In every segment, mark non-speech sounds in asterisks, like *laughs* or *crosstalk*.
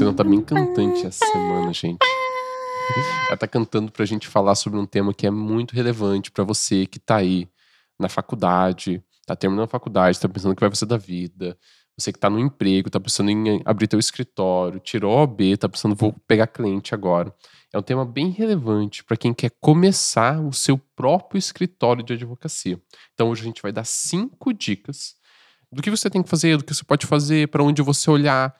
Luciana tá bem cantante essa semana, gente. Ela tá cantando pra gente falar sobre um tema que é muito relevante para você que tá aí na faculdade, tá terminando a faculdade, tá pensando o que vai fazer da vida, você que tá no emprego, tá pensando em abrir teu escritório, tirou a OB, tá pensando vou pegar cliente agora. É um tema bem relevante para quem quer começar o seu próprio escritório de advocacia. Então hoje a gente vai dar cinco dicas do que você tem que fazer, do que você pode fazer, para onde você olhar,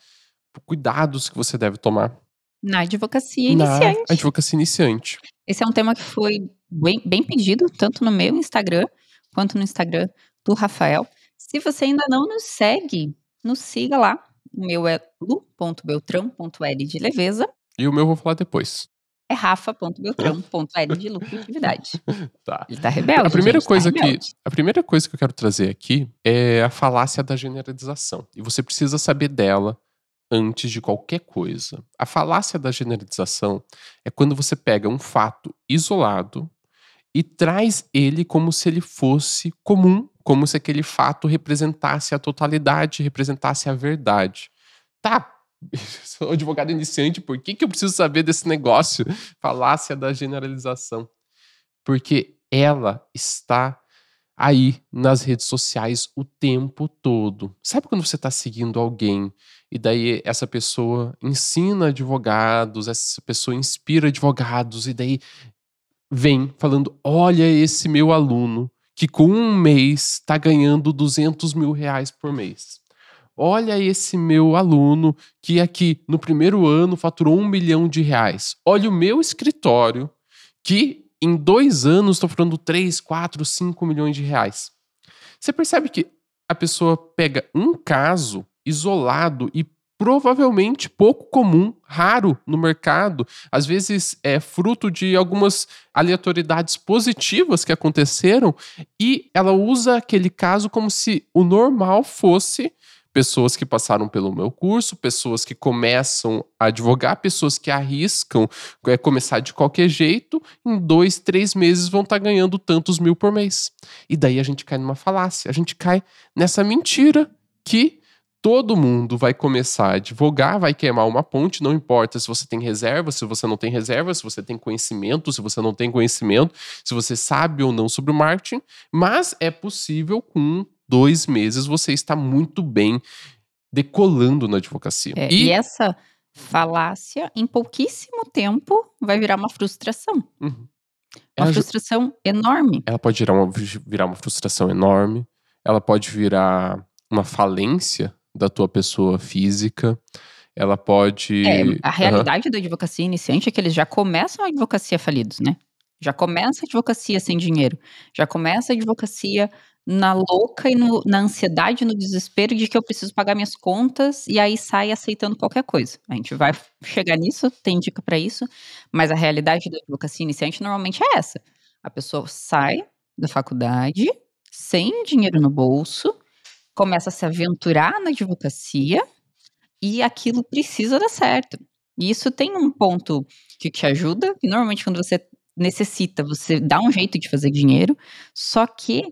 cuidados que você deve tomar. Na advocacia iniciante. Na advocacia iniciante. Esse é um tema que foi bem, bem pedido, tanto no meu Instagram quanto no Instagram do Rafael. Se você ainda não nos segue, nos siga lá. O meu é lu.beltrão.l de leveza. E o meu eu vou falar depois. É rafa.beltrão.l de lucratividade. *laughs* tá. Ele tá rebelde. A primeira gente, coisa tá que rebelde. a primeira coisa que eu quero trazer aqui é a falácia da generalização. E você precisa saber dela antes de qualquer coisa. A falácia da generalização é quando você pega um fato isolado e traz ele como se ele fosse comum, como se aquele fato representasse a totalidade, representasse a verdade. Tá, *laughs* sou advogado iniciante, por que, que eu preciso saber desse negócio? Falácia da generalização. Porque ela está aí nas redes sociais o tempo todo. Sabe quando você está seguindo alguém e daí essa pessoa ensina advogados, essa pessoa inspira advogados e daí vem falando: olha esse meu aluno que com um mês está ganhando 200 mil reais por mês. Olha esse meu aluno que aqui no primeiro ano faturou um milhão de reais. Olha o meu escritório que em dois anos estou faturando 3, 4, 5 milhões de reais. Você percebe que a pessoa pega um caso isolado e provavelmente pouco comum, raro no mercado, às vezes é fruto de algumas aleatoriedades positivas que aconteceram e ela usa aquele caso como se o normal fosse pessoas que passaram pelo meu curso, pessoas que começam a advogar, pessoas que arriscam é, começar de qualquer jeito, em dois, três meses vão estar ganhando tantos mil por mês. E daí a gente cai numa falácia, a gente cai nessa mentira que todo mundo vai começar a advogar, vai queimar uma ponte, não importa se você tem reserva, se você não tem reserva, se você tem conhecimento, se você não tem conhecimento, se você sabe ou não sobre o marketing, mas é possível com dois meses você está muito bem decolando na advocacia. É, e... e essa falácia, em pouquíssimo tempo, vai virar uma frustração. Uhum. Uma Ela- frustração enorme. ela pode virar uma, virar uma frustração enorme, ela pode virar uma falência da tua pessoa física, ela pode. É, a realidade da advocacia iniciante é que eles já começam a advocacia falidos, né? Já começa a advocacia sem dinheiro. Já começa a advocacia na louca e no- na ansiedade, no desespero de que eu preciso pagar minhas contas e aí sai aceitando qualquer coisa. A gente vai chegar nisso, tem dica pra isso, mas a realidade da advocacia iniciante normalmente é essa. A pessoa sai da faculdade sem dinheiro no bolso, começa a se aventurar na advocacia e aquilo precisa dar certo. E isso tem um ponto que te ajuda, que normalmente quando você necessita, você dá um jeito de fazer dinheiro, só que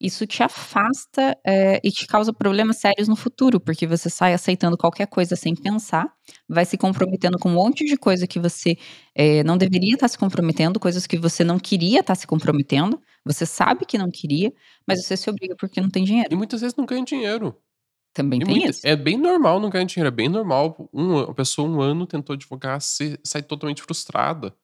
isso te afasta eh, e te causa problemas sérios no futuro, porque você sai aceitando qualquer coisa sem pensar, vai se comprometendo com um monte de coisa que você eh, não deveria estar se comprometendo, coisas que você não queria estar se comprometendo, você sabe que não queria, mas você se obriga porque não tem dinheiro. E muitas vezes não ganha dinheiro. Também E tem muita- isso. É bem normal não ganhar dinheiro. É bem normal. Um, a pessoa, um ano, tentou advogar, se, sai totalmente frustrada.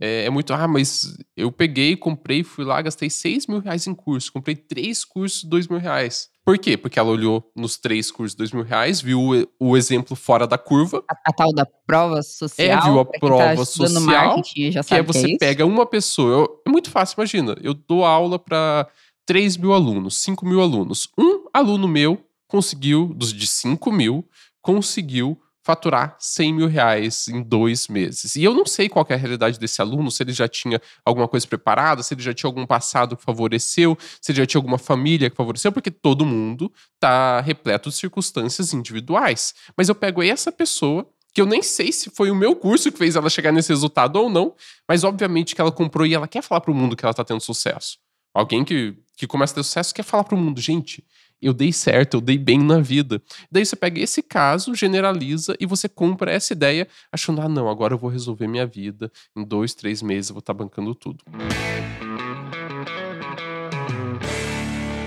É, é muito, ah, mas eu peguei, comprei, fui lá, gastei 6 mil reais em curso. Comprei três cursos de 2 mil reais. Por quê? Porque ela olhou nos três cursos de 2 mil reais, viu o, exemplo fora da curva, A, a tal da prova social. viu a quem prova tá social, já que sabe é você isso. pega uma pessoa. eu- é muito fácil, imagina. Eu dou aula para 3 mil alunos, 5 mil alunos. Um aluno meu conseguiu, dos de 5 mil, conseguiu faturar 100 mil reais em dois meses. E eu não sei qual é a realidade desse aluno, se ele já tinha alguma coisa preparada, se ele já tinha algum passado que favoreceu, se ele já tinha alguma família que favoreceu, porque todo mundo tá repleto de circunstâncias individuais. Mas eu pego essa pessoa que eu nem sei se foi o meu curso que fez ela chegar nesse resultado ou não, mas obviamente que ela comprou e ela quer falar pro mundo que ela tá tendo sucesso. Alguém que, que começa a ter sucesso quer falar pro mundo, gente, eu dei certo, eu dei bem na vida. Daí você pega esse caso, generaliza e você compra essa ideia, achando, ah, não, agora eu vou resolver minha vida. Em dois, três meses eu vou estar tá bancando tudo.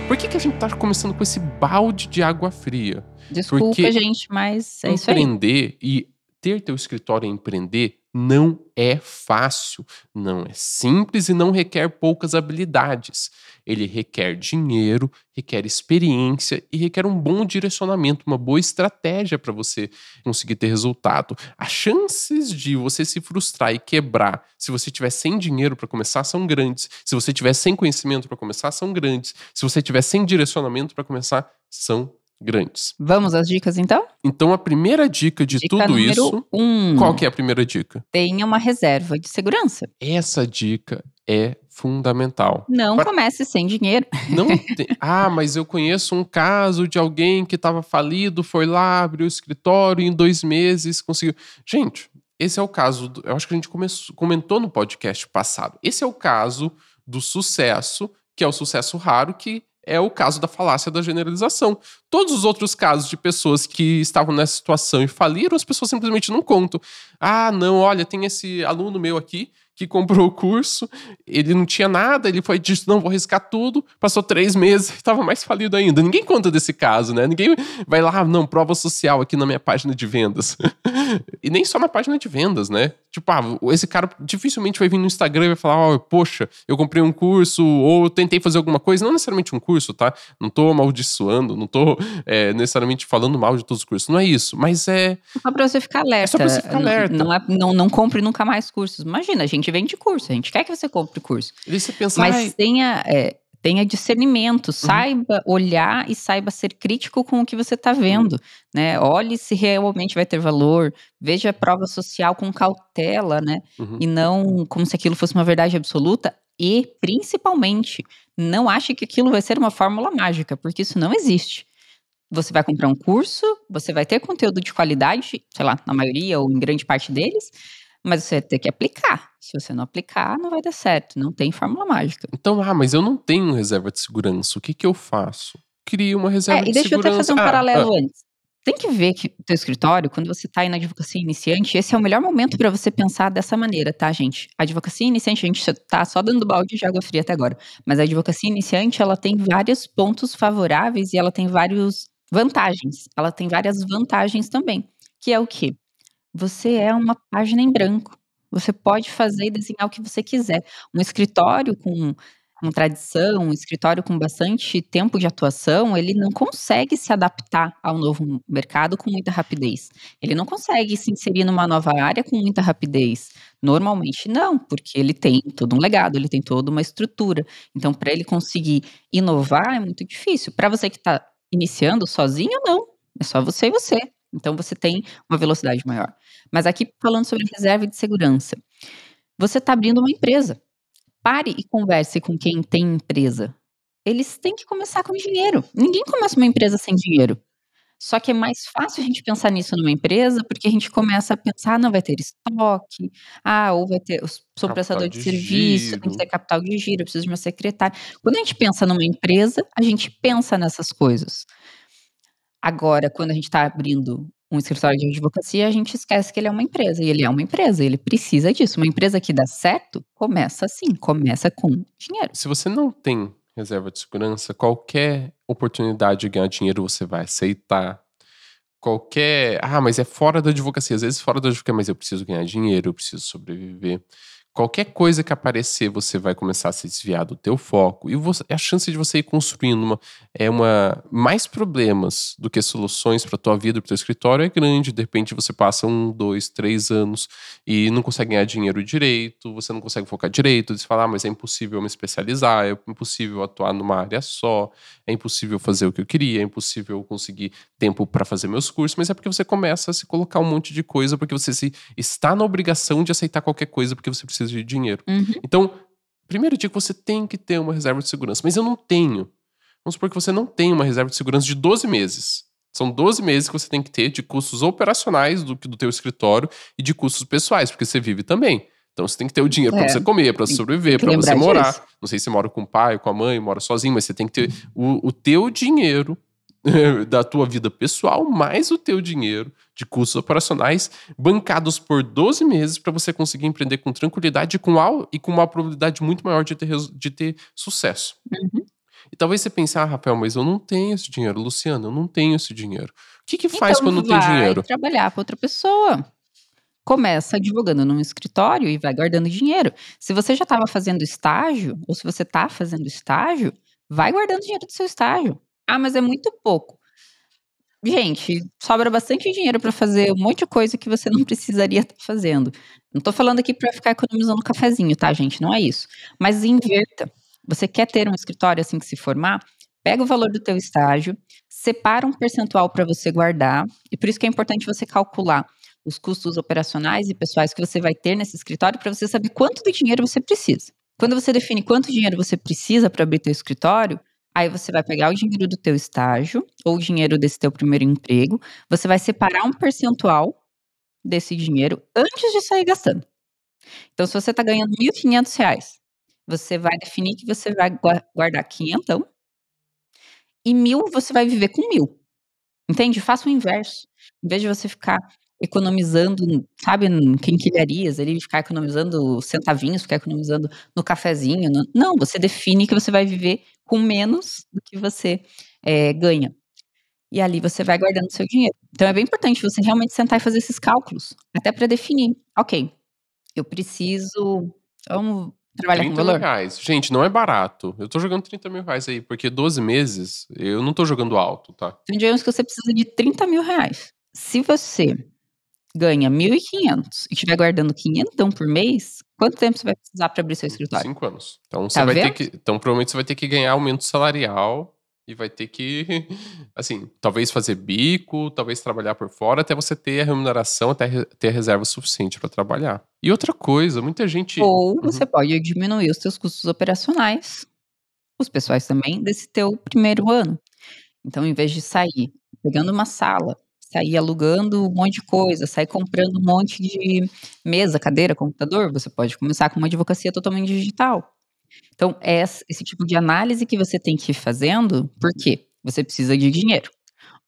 Por que, que a gente tá começando com esse balde de água fria? Desculpa, Porque gente, mas é isso aí. Empreender e ter teu escritório e empreender não é fácil, não é simples e não requer poucas habilidades. Ele requer dinheiro, requer experiência e requer um bom direcionamento, uma boa estratégia para você conseguir ter resultado. As chances de você se frustrar e quebrar se você tiver sem dinheiro para começar são grandes. Se você tiver sem conhecimento para começar são grandes. Se você tiver sem direcionamento para começar são grandes. Vamos às dicas então? Então a primeira dica de dica tudo isso, um. qual que é a primeira dica? Tenha uma reserva de segurança. Essa dica é fundamental. Não comece sem dinheiro. Não *laughs* tem... Ah, mas eu conheço um caso de alguém que estava falido, foi lá, abriu o escritório e em dois meses conseguiu. Gente, esse é o caso. Do... Eu acho que a gente começou... comentou no podcast passado. Esse é o caso do sucesso, que é o sucesso raro, que é o caso da falácia da generalização. Todos os outros casos de pessoas que estavam nessa situação e faliram, as pessoas simplesmente não contam. Ah, não, olha, tem esse aluno meu aqui que comprou o curso, ele não tinha nada, ele foi disse, não, vou riscar tudo, passou três meses *laughs* e estava mais falido ainda. Ninguém conta desse caso, né? Ninguém vai lá, ah, não, prova social aqui na minha página de vendas. *laughs* e nem só na página de vendas, né? Tipo, ah, esse cara dificilmente vai vir no Instagram e vai falar, oh, poxa, eu comprei um curso, ou tentei fazer alguma coisa, não necessariamente um curso, tá? Não tô amaldiçoando, não tô é, necessariamente falando mal de todos os cursos, não é isso, mas é... Só pra você ficar alerta. É só pra você ficar alerta. Não, não, é, não, não compre nunca mais cursos. Imagina, a gente gente vende curso, a gente quer que você compre curso. E você pensa, Mas ai... tenha, é, tenha discernimento, uhum. saiba olhar e saiba ser crítico com o que você está vendo, uhum. né? Olhe se realmente vai ter valor, veja a prova social com cautela, né? Uhum. E não como se aquilo fosse uma verdade absoluta. E, principalmente, não ache que aquilo vai ser uma fórmula mágica, porque isso não existe. Você vai comprar um curso, você vai ter conteúdo de qualidade, sei lá, na maioria ou em grande parte deles, mas você ter que aplicar. Se você não aplicar, não vai dar certo. Não tem fórmula mágica. Então, ah, mas eu não tenho reserva de segurança. O que, que eu faço? Crio uma reserva é, de segurança. E deixa eu até fazer um ah, paralelo ah. antes. Tem que ver que o teu escritório, quando você está aí na advocacia iniciante, esse é o melhor momento para você pensar dessa maneira, tá, gente? A advocacia iniciante, a gente está só dando balde de água fria até agora, mas a advocacia iniciante, ela tem vários pontos favoráveis e ela tem vários vantagens. Ela tem várias vantagens também, que é o quê? Você é uma página em branco. Você pode fazer e desenhar o que você quiser. Um escritório com com tradição, um escritório com bastante tempo de atuação, ele não consegue se adaptar ao novo mercado com muita rapidez. Ele não consegue se inserir numa nova área com muita rapidez. Normalmente não, porque ele tem todo um legado, ele tem toda uma estrutura. Então, para ele conseguir inovar é muito difícil. Para você que está iniciando sozinho, não. É só você e você. Então você tem uma velocidade maior. Mas aqui falando sobre reserva de segurança. Você está abrindo uma empresa. Pare e converse com quem tem empresa. Eles têm que começar com dinheiro. Ninguém começa uma empresa sem dinheiro. Só que é mais fácil a gente pensar nisso numa empresa, porque a gente começa a pensar, ah, não vai ter estoque, ah, ou vai ter, sou prestador de, de serviço, giro. tem que ter capital de giro, eu preciso de uma secretária. Quando a gente pensa numa empresa, a gente pensa nessas coisas. Agora, quando a gente está abrindo um escritório de advocacia, a gente esquece que ele é uma empresa. E ele é uma empresa, ele precisa disso. Uma empresa que dá certo, começa assim, começa com dinheiro. Se você não tem reserva de segurança, qualquer oportunidade de ganhar dinheiro você vai aceitar. Qualquer. Ah, mas é fora da advocacia. Às vezes fora da advocacia, mas eu preciso ganhar dinheiro, eu preciso sobreviver. Qualquer coisa que aparecer, você vai começar a se desviar do teu foco e você, a chance de você ir construindo uma, é uma mais problemas do que soluções para tua vida, para teu escritório é grande. De repente você passa um, dois, três anos e não consegue ganhar dinheiro direito, você não consegue focar direito. Você fala, ah, mas é impossível me especializar, é impossível atuar numa área só, é impossível fazer o que eu queria, é impossível conseguir tempo para fazer meus cursos. Mas é porque você começa a se colocar um monte de coisa porque você se, está na obrigação de aceitar qualquer coisa porque você precisa de dinheiro. Uhum. Então, primeiro dia que você tem que ter uma reserva de segurança, mas eu não tenho. Vamos supor que você não tem uma reserva de segurança de 12 meses. São 12 meses que você tem que ter de custos operacionais do, do teu escritório e de custos pessoais, porque você vive também. Então você tem que ter o dinheiro é. para você comer, para sobreviver, para você morar. Disso. Não sei se mora com o pai, com a mãe, mora sozinho, mas você tem que ter o, o teu dinheiro *laughs* da tua vida pessoal, mais o teu dinheiro de custos operacionais, bancados por 12 meses para você conseguir empreender com tranquilidade e com, al- e com uma probabilidade muito maior de ter, de ter sucesso. Uhum. E talvez você pense, ah, Rafael, mas eu não tenho esse dinheiro. Luciano, eu não tenho esse dinheiro. O que, que faz Então quando não tem dinheiro? trabalhar para outra pessoa. Começa advogando num escritório e vai guardando dinheiro. Se você já estava fazendo estágio, ou se você está fazendo estágio, vai guardando dinheiro do seu estágio. Ah, mas é muito pouco. Gente, sobra bastante dinheiro para fazer um monte de coisa que você não precisaria estar fazendo. Não tô falando aqui para ficar economizando cafezinho, tá, gente? Não é isso. Mas inverta. Você quer ter um escritório assim que se formar? Pega o valor do teu estágio, separa um percentual para você guardar, e por isso que é importante você calcular os custos operacionais e pessoais que você vai ter nesse escritório para você saber quanto de dinheiro você precisa. Quando você define quanto dinheiro você precisa para abrir teu escritório, aí você vai pegar o dinheiro do teu estágio ou o dinheiro desse teu primeiro emprego, você vai separar um percentual desse dinheiro antes de sair gastando. Então, se você está ganhando 1.500 reais, você vai definir que você vai gua- guardar 500 e mil você vai viver com mil. Entende? Faça o inverso. Em vez de você ficar economizando, sabe, em quinquilharias, ali, ficar economizando centavinhos, ficar economizando no cafezinho. no- Não, você define que você vai viver com menos do que você eh, ganha. E ali você vai guardando seu dinheiro. Então é bem importante você realmente sentar e fazer esses cálculos, até para definir. Ok, eu preciso. Vamos trabalhar com 30 mil valor? reais. Gente, não é barato. Eu tô jogando 30 mil reais aí, porque 12 meses eu não tô jogando alto, tá? Então, digamos que você precisa de 30 mil reais. Se você ganha 1.500 e estiver guardando 500 por mês, quanto tempo você vai precisar para abrir seu escritório? Cinco anos. Então você Tá vai ter que. Então, provavelmente você vai ter que ganhar aumento salarial e vai ter que, *laughs* assim, talvez fazer bico, talvez trabalhar por fora, até você ter a remuneração, até ter a reserva suficiente para trabalhar. E outra coisa, muita gente. Ou Uhum. você pode diminuir os seus custos operacionais, os pessoais também, desse teu primeiro ano. Então, em vez de sair pegando uma sala, sair alugando um monte de coisa, sair comprando um monte de mesa, cadeira, computador, você pode começar com uma advocacia totalmente digital. Então, é esse tipo de análise que você tem que ir fazendo, porque você precisa de dinheiro.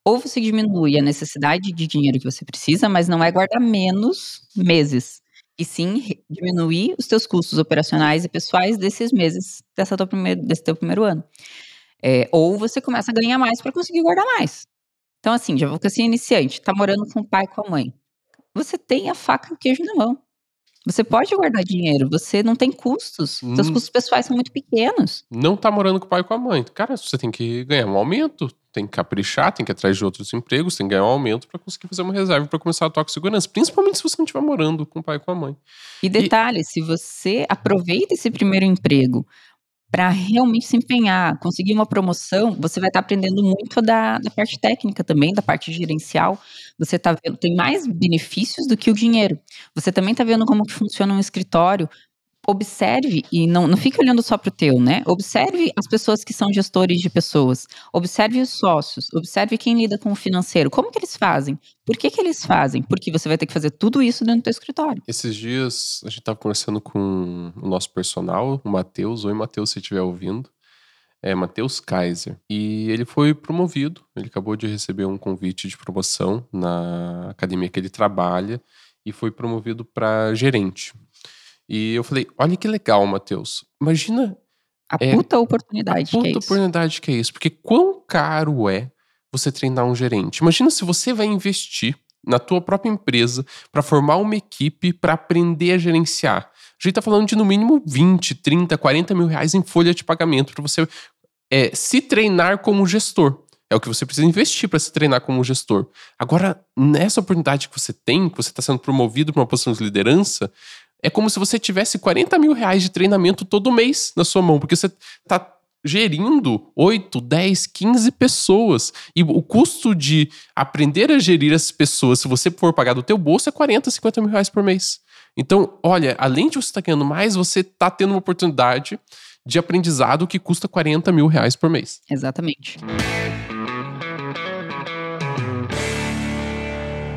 Ou você diminui a necessidade de dinheiro que você precisa, mas não é guardar menos meses, e sim diminuir os teus custos operacionais e pessoais desses meses, dessa tua primeiro, desse teu primeiro ano. É, ou você começa a ganhar mais para conseguir guardar mais. Então, assim, de advocacia iniciante, tá morando com o pai e com a mãe. Você tem a faca e o queijo na mão. Você pode guardar dinheiro, você não tem custos. Seus Hum. custos pessoais são muito pequenos. Não tá morando com o pai e com a mãe. Cara, você tem que ganhar um aumento, tem que caprichar, tem que ir atrás de outros empregos, tem que ganhar um aumento para conseguir fazer uma reserva para começar a atuar com segurança. Principalmente se você não estiver morando com o pai e com a mãe. E detalhe, se você aproveita esse primeiro emprego para realmente se empenhar, conseguir uma promoção, você vai estar aprendendo muito da, da parte técnica também, da parte gerencial. Você tá vendo, tem mais benefícios do que o dinheiro. Você também está vendo como que funciona um escritório. Observe e não, não fique olhando só para o teu, né? Observe as pessoas que são gestores de pessoas. Observe os sócios. Observe quem lida com o financeiro. Como que eles fazem? Por que, que eles fazem? Porque você vai ter que fazer tudo isso dentro do teu escritório. Esses dias a gente tava conversando com o nosso personal, o Matheus. Oi, Matheus, se estiver ouvindo. É Matheus Kaiser. E ele foi promovido. Ele acabou de receber um convite de promoção na academia que ele trabalha e foi promovido para gerente. E eu falei: olha que legal, Matheus. Imagina A É, puta a oportunidade puta que é isso. oportunidade que é isso. Porque quão caro é você treinar um gerente? Imagina se você vai investir na tua própria empresa para formar uma equipe para aprender a gerenciar. A gente tá falando de no mínimo 20, 30, 40 mil reais em folha de pagamento para você é, se treinar como gestor. É o que você precisa investir para se treinar como gestor. Agora, nessa oportunidade que você tem, que você está sendo promovido para uma posição de liderança, é como se você tivesse 40 mil reais de treinamento todo mês na sua mão, porque você está gerindo 8, 10, 15 pessoas. E o custo de aprender a gerir essas pessoas, se você for pagar do teu bolso, é 40, 50 mil reais por mês. Então, olha, além de você estar ganhando mais, você está tendo uma oportunidade de aprendizado que custa 40 mil reais por mês. Exatamente.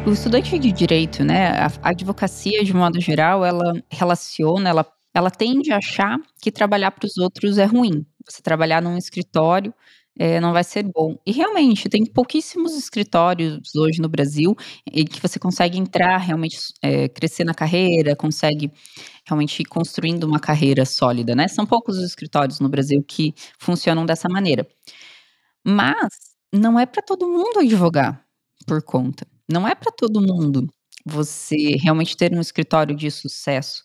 O estudante de direito, né, a advocacia de modo geral, ela relaciona, ela, ela tende a achar que trabalhar para os outros é ruim. Você trabalhar num escritório eh, não vai ser bom. E realmente, tem pouquíssimos escritórios hoje no Brasil, em que você consegue entrar realmente eh, crescer na carreira, consegue realmente ir construindo uma carreira sólida, né. São poucos os escritórios no Brasil que funcionam dessa maneira. Mas, não é para todo mundo advogar por conta. Não é para todo mundo você realmente ter um escritório de sucesso.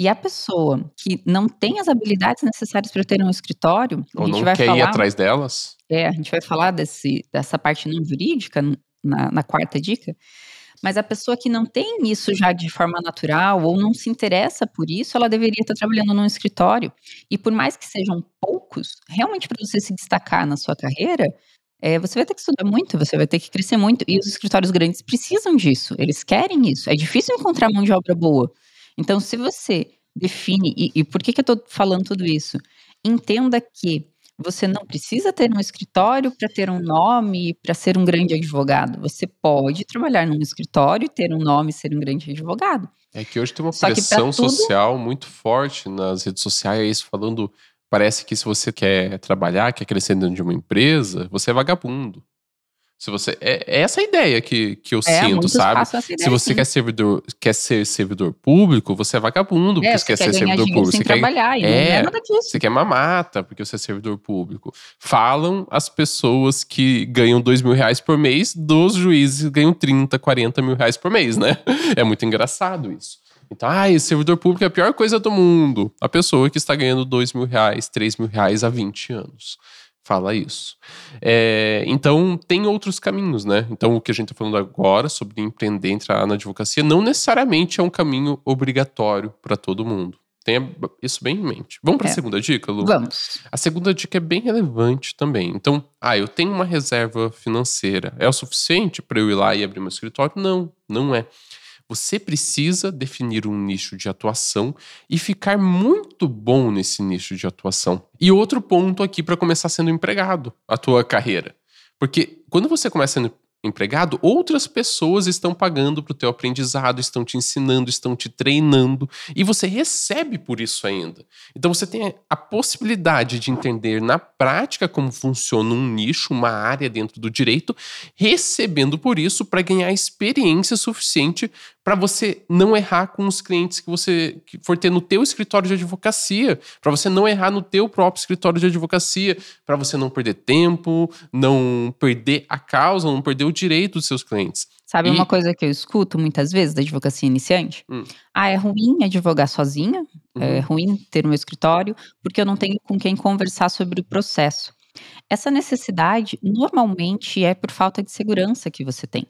E a pessoa que não tem as habilidades necessárias para ter um escritório, a Ou gente não vai quer ir falar atrás delas. é, a gente vai falar desse dessa parte não jurídica na na 4ª dica, mas a pessoa que não tem isso já de forma natural ou não se interessa por isso, ela deveria estar trabalhando num escritório. E por mais que sejam poucos, realmente para você se destacar na sua carreira, eh, você vai ter que estudar muito, você vai ter que crescer muito, e os escritórios grandes precisam disso, eles querem isso. É difícil encontrar mão de obra boa. Então se você define e e por que que eu estou falando tudo isso? Entenda que você não precisa ter um escritório para ter um nome, para ser um grande advogado. Você pode trabalhar num escritório, ter um nome e ser um grande advogado. É que hoje tem uma Só pressão tudo social muito forte nas redes sociais falando parece que se você quer trabalhar, quer crescer dentro de uma empresa, você é vagabundo. Se você é é essa a ideia que que eu É, sinto, sabe. essa Se ideia você sim. quer servidor quer ser servidor público, você é vagabundo, É, porque você você quer quer ser servidor público. Você quer trabalhar, e não é é, nada disso. você quer mamata, porque você é servidor público. Falam as pessoas que ganham R$2.000 por mês, dos juízes ganham 30, 40 mil reais por mês, né. *laughs* É muito engraçado isso. Então: "Ai, servidor público é a pior coisa do mundo". A pessoa que está ganhando R$2.000, R$3.000 há 20 anos fala isso. Eh, então tem outros caminhos, né. Então o que a gente tá falando agora sobre empreender, entrar na advocacia, não necessariamente é um caminho obrigatório para todo mundo. Tenha isso bem em mente. Vamos para a É. segunda dica, Lu? Vamos. A segunda dica é bem relevante também. Então: "Ah, eu tenho uma reserva financeira, é o suficiente para eu ir lá e abrir meu escritório?". Não, não é. Você precisa definir um nicho de atuação e ficar muito bom nesse nicho de atuação. E outro ponto aqui para começar sendo empregado, a tua carreira. Porque quando você começa sendo empregado, outras pessoas estão pagando para o teu aprendizado, estão te ensinando, estão te treinando, e você recebe por isso ainda. Então você tem a possibilidade de entender na prática como funciona um nicho, uma área dentro do direito, recebendo por isso para ganhar experiência suficiente para você não errar com os clientes que você que for ter no teu escritório de advocacia, para você não errar no teu próprio escritório de advocacia, para você não perder tempo, não perder a causa, não perder o direito dos seus clientes. Sabe E uma coisa que eu escuto muitas vezes da advocacia iniciante? Hum. "Ah, é ruim advogar sozinha, é Uhum. ruim ter o meu escritório, porque eu não tenho com quem conversar sobre o processo". Essa necessidade normalmente é por falta de segurança que você tem.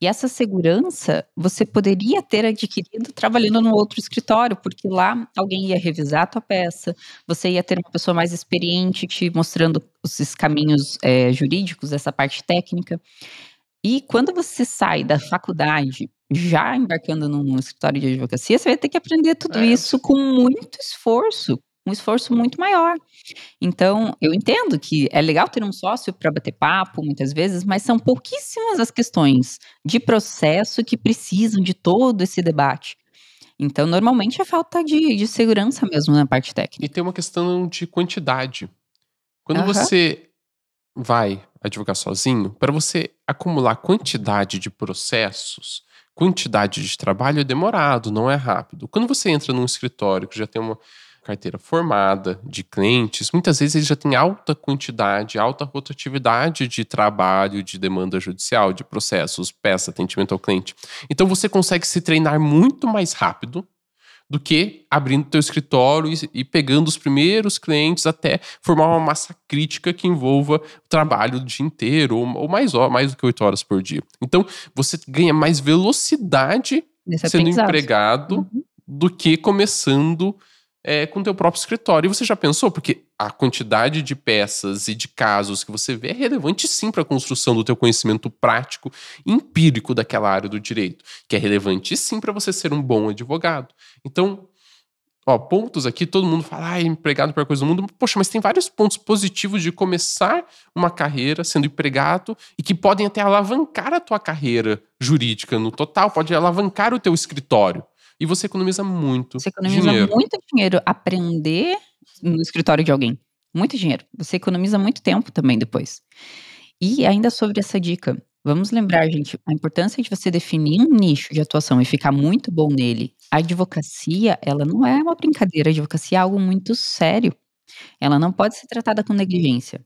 E essa segurança você poderia ter adquirido trabalhando num outro escritório, porque lá alguém ia revisar a tua peça, você ia ter uma pessoa mais experiente te mostrando esses caminhos, eh, jurídicos, essa parte técnica. E quando você sai da faculdade já embarcando num escritório de advocacia, você vai ter que aprender tudo É. isso com muito esforço, um esforço muito maior. Então, eu entendo que é legal ter um sócio para bater papo muitas vezes, mas são pouquíssimas as questões de processo que precisam de todo esse debate. Então, normalmente é falta de de segurança mesmo na parte técnica. E tem uma questão de quantidade. Quando Aham. você vai advogar sozinho, para você acumular quantidade de processos, quantidade de trabalho é demorado, não é rápido. Quando você entra num escritório que já tem uma carteira formada de clientes, muitas vezes ele já tem alta quantidade, alta rotatividade de trabalho, de demanda judicial, de processos, peça, atendimento ao cliente. Então você consegue se treinar muito mais rápido do que abrindo teu escritório e e pegando os primeiros clientes até formar uma massa crítica que envolva o trabalho o dia inteiro ou ou mais do que 8 horas por dia. Então, você ganha mais velocidade sendo empregado Uhum. do que começando, eh, com o teu próprio escritório. E você já pensou? Porque a quantidade de peças e de casos que você vê é relevante sim para a construção do teu conhecimento prático empírico daquela área do direito, que é relevante sim para você ser um bom advogado. Então, ó, pontos aqui, todo mundo fala: "Ai, empregado é a pior coisa do mundo". Poxa, mas tem vários pontos positivos de começar uma carreira sendo empregado e que podem até alavancar a tua carreira jurídica no total, pode alavancar o teu escritório. E você economiza muito Você economiza dinheiro. muito dinheiro aprender no escritório de alguém. Muito dinheiro. Você economiza muito tempo também depois. E ainda sobre essa dica, vamos lembrar, gente, a importância de você definir um nicho de atuação e ficar muito bom nele. A advocacia, ela não é uma brincadeira, a advocacia é algo muito sério. Ela não pode ser tratada com negligência.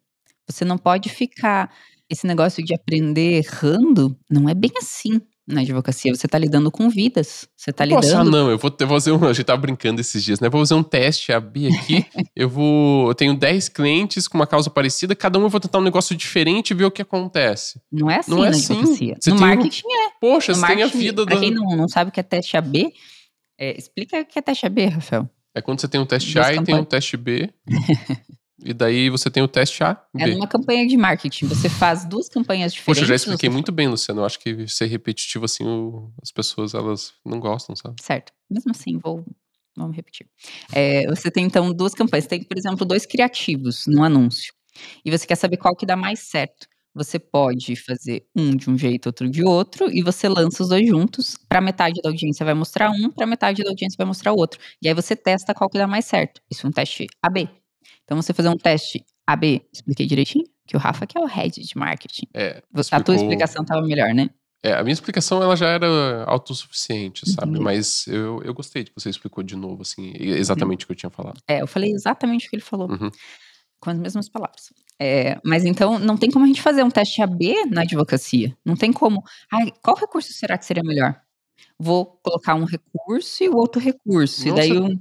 Você não pode ficar esse negócio de aprender errando, não é bem assim na advocacia. Você está lidando com vidas. Você está lidando. Nossa, não, eu vou, eu vou fazer um. A gente tava brincando esses dias, né? Vou fazer um teste, abrir aqui. *laughs* eu vou. Eu tenho 10 clientes com uma causa parecida, cada um eu vou tentar um negócio diferente e ver o que acontece. Não é assim não é na assim. advocacia. Você no marketing um... é. Poxa, no você tem a vida Pra quem não, não sabe o que é teste AB, é, explica o que é teste AB, Rafael. É quando você tem um teste A e tem um teste B. *laughs* E daí você tem o teste A, B. É numa campanha de marketing. Você faz duas campanhas diferentes. Poxa, já expliquei muito bem, Luciano. Eu acho que ser repetitivo assim, o, as pessoas elas não gostam, sabe? Certo. Mesmo assim, vou vamos repetir. É, você tem então duas campanhas. Você tem, por exemplo, dois criativos no anúncio. E você quer saber qual que dá mais certo. Você pode fazer um de um jeito, outro de outro, e você lança os dois juntos. Para metade da audiência vai mostrar um, para metade da audiência vai mostrar o outro. E aí você testa qual que dá mais certo. Isso é um teste AB. Então você fazer um teste AB, expliquei direitinho? Que o Rafa que é o head de marketing. É, explicou... A tua explicação estava melhor, né? É, a minha explicação ela já era autossuficiente, sabe? Uhum. Mas eu, eu gostei de que você explicou de novo, assim, exatamente uhum. o que eu tinha falado. É, eu falei exatamente o que ele falou. Uhum. Com as mesmas palavras. É, mas então não tem como a gente fazer um teste AB na advocacia. Não tem como. Ai, qual recurso será que seria melhor? Vou colocar um recurso e o outro recurso. Nossa, e daí um.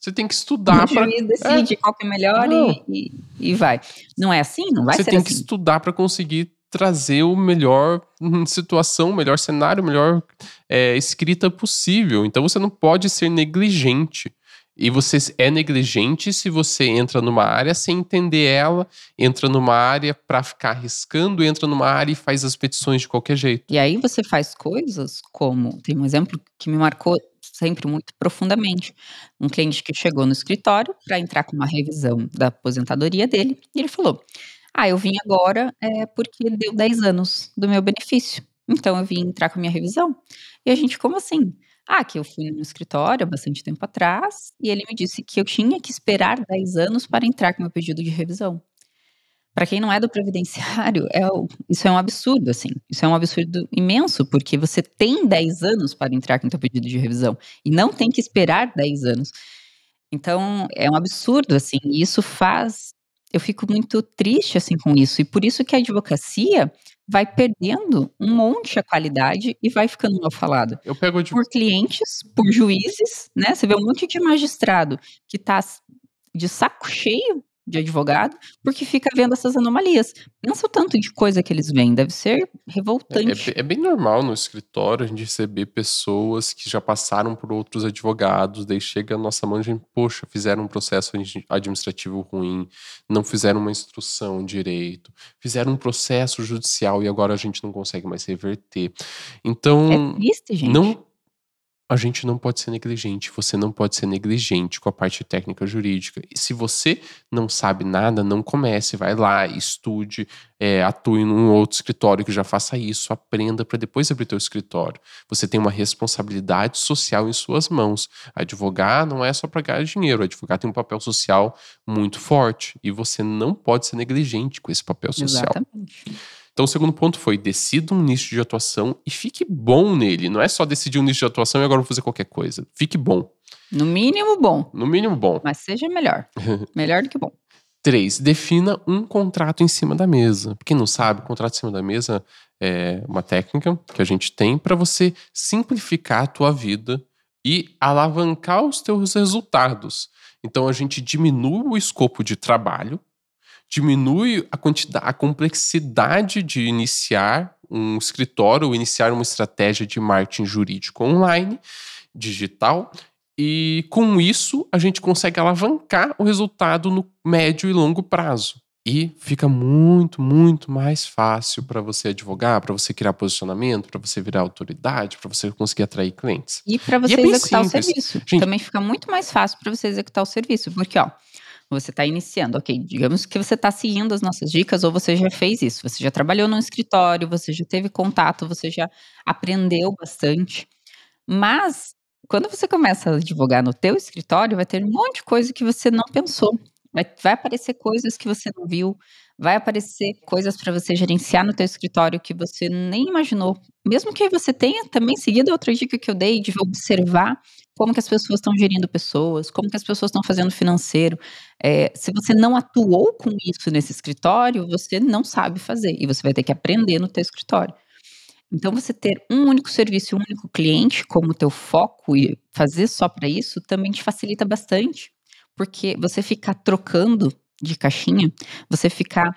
Você tem que estudar para. decide é. qual que é melhor e, e, e, vai. Não é assim? Não vai Você tem assim. que estudar para conseguir trazer o melhor hum, situação, o melhor cenário, a melhor é, escrita possível. Então você não pode ser negligente. E você é negligente se você entra numa área sem entender ela, entra numa área para ficar arriscando, entra numa área e faz as petições de qualquer jeito. E aí você faz coisas como, tem um exemplo que me marcou sempre muito profundamente. Um cliente que chegou no escritório para entrar com uma revisão da aposentadoria dele, e ele falou: Ah, eu vim agora é, porque deu 10 anos do meu benefício. Então eu vim entrar com a minha revisão. E a gente, como assim? Ah, que eu fui no escritório há bastante tempo atrás e ele me disse que eu tinha que esperar 10 anos para entrar com meu pedido de revisão. Para quem não é do previdenciário, é, isso é um absurdo, assim. Isso é um absurdo imenso, porque você tem 10 anos para entrar com seu pedido de revisão e não tem que esperar 10 anos. Então, é um absurdo, assim, e isso faz eu fico muito triste assim com isso e por isso que a advocacia vai perdendo um monte a qualidade e vai ficando mal falado. Eu pego por clientes, por juízes, né? Você vê um monte de magistrado que está de saco cheio de advogado, porque fica vendo essas anomalias. Pensa o tanto de coisa que eles veem, deve ser revoltante. É, é, é, bem normal no escritório a gente receber pessoas que já passaram por outros advogados, daí chega a nossa mão e a gente, poxa, fizeram um processo administrativo ruim, não fizeram uma instrução direito, fizeram um processo judicial e agora a gente não consegue mais reverter. Então, é triste, gente. não a gente não pode ser negligente. Você não pode ser negligente com a parte técnica jurídica. E se você não sabe nada, não comece. Vai lá, estude, é, atue num outro escritório que já faça isso, aprenda para depois abrir teu escritório. Você tem uma responsabilidade social em suas mãos. Advogar não é só para ganhar dinheiro. Advogar tem um papel social muito forte e você não pode ser negligente com esse papel social. Exatamente. Então, o segundo ponto foi: decida um nicho de atuação e fique bom nele. Não é só decidir um nicho de atuação e agora vou fazer qualquer coisa. Fique bom. No mínimo bom. No mínimo bom. Mas seja melhor. *laughs* melhor do que bom. Três, defina um contrato em cima da mesa. Quem não sabe, contrato em cima da mesa é uma técnica que a gente tem para você simplificar a tua vida e alavancar os teus resultados. Então a gente diminui o escopo de trabalho diminui a quantidade, a complexidade de iniciar um escritório ou iniciar uma estratégia de marketing jurídico online, digital, e com isso a gente consegue alavancar o resultado no médio e longo prazo. E fica muito, muito mais fácil para você advogar, para você criar posicionamento, para você virar autoridade, para você conseguir atrair clientes. E para você e é executar simples. o serviço. Gente, Também fica muito mais fácil para você executar o serviço, porque ó, você está iniciando, ok, digamos que você está seguindo as nossas dicas ou você já fez isso, você já trabalhou no escritório, você já teve contato, você já aprendeu bastante. Mas quando você começa a advogar no teu escritório, vai ter um monte de coisa que você não pensou. Vai, vai aparecer coisas que você não viu, vai aparecer coisas para você gerenciar no teu escritório que você nem imaginou. Mesmo que você tenha também seguido outra dica que eu dei de observar como que as pessoas estão gerindo pessoas, como que as pessoas estão fazendo financeiro. É, se você não atuou com isso nesse escritório, você não sabe fazer e você vai ter que aprender no teu escritório. Então, você ter um único serviço um único cliente como teu foco e fazer só para isso também te facilita bastante, porque você ficar trocando de caixinha, você ficar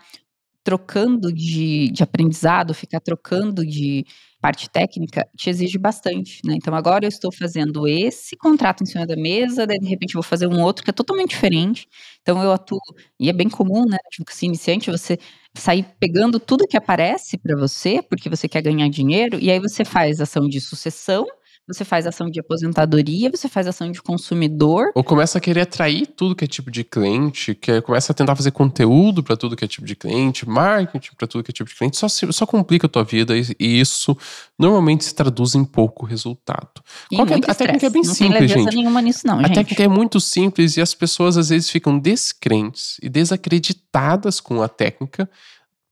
trocando de, de aprendizado, ficar trocando de parte técnica, te exige bastante, né? Então agora eu estou fazendo esse contrato em cima da mesa, daí de repente vou fazer um outro que é totalmente diferente. Então eu atuo, e é bem comum, né, tipo, se iniciante, você sair pegando tudo que aparece para você, porque você quer ganhar dinheiro, e aí você faz ação de sucessão, você faz ação de aposentadoria, você faz ação de consumidor. Ou começa a querer atrair tudo que é tipo de cliente, que começa a tentar fazer conteúdo para tudo que é tipo de cliente, marketing para tudo que é tipo de cliente, só, só complica a tua vida e, e isso normalmente se traduz em pouco resultado. E Qual é, a técnica é bem não simples, gente. nenhuma nisso não, a gente. técnica é muito simples e as pessoas às vezes ficam descrentes e desacreditadas com a técnica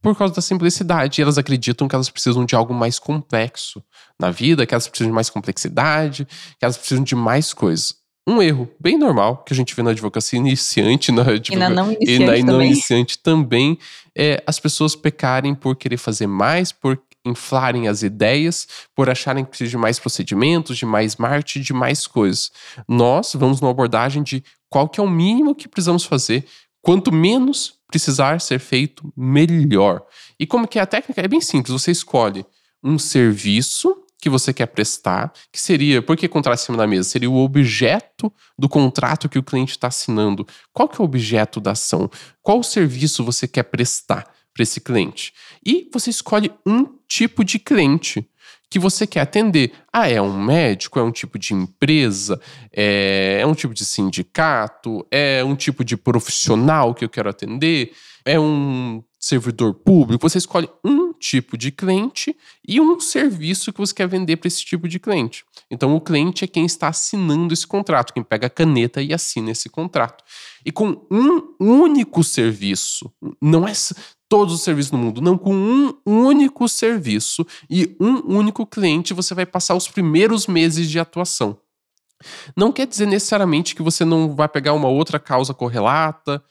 por causa da simplicidade. E elas acreditam que elas precisam de algo mais complexo na vida, que elas precisam de mais complexidade, que elas precisam de mais coisas. Um erro bem normal que a gente vê na advocacia iniciante, na, tipo, e na não iniciante, e na também. não iniciante também, é as pessoas pecarem por querer fazer mais, por inflarem as ideias, por acharem que precisa de mais procedimentos, de mais marketing, de mais coisas. Nós vamos numa abordagem de qual que é o mínimo que precisamos fazer, quanto menos precisar ser feito, melhor. E como que é a técnica? É bem simples, você escolhe um serviço que você quer prestar, que seria, por que contrato em cima da mesa? Seria o objeto do contrato que o cliente está assinando. Qual que é o objeto da ação? Qual serviço você quer prestar para esse cliente? E você escolhe um tipo de cliente que você quer atender. Ah, é um médico? É um tipo de empresa? É, é um tipo de sindicato? É um tipo de profissional que eu quero atender? É um servidor público? Você escolhe um tipo de cliente e um serviço que você quer vender para esse tipo de cliente. Então, o cliente é quem está assinando esse contrato, quem pega a caneta e assina esse contrato. E com um único serviço, não é todos os serviços do mundo, não com um único serviço e um único cliente, você vai passar os primeiros meses de atuação. Não quer dizer necessariamente que você não vai pegar uma outra causa correlata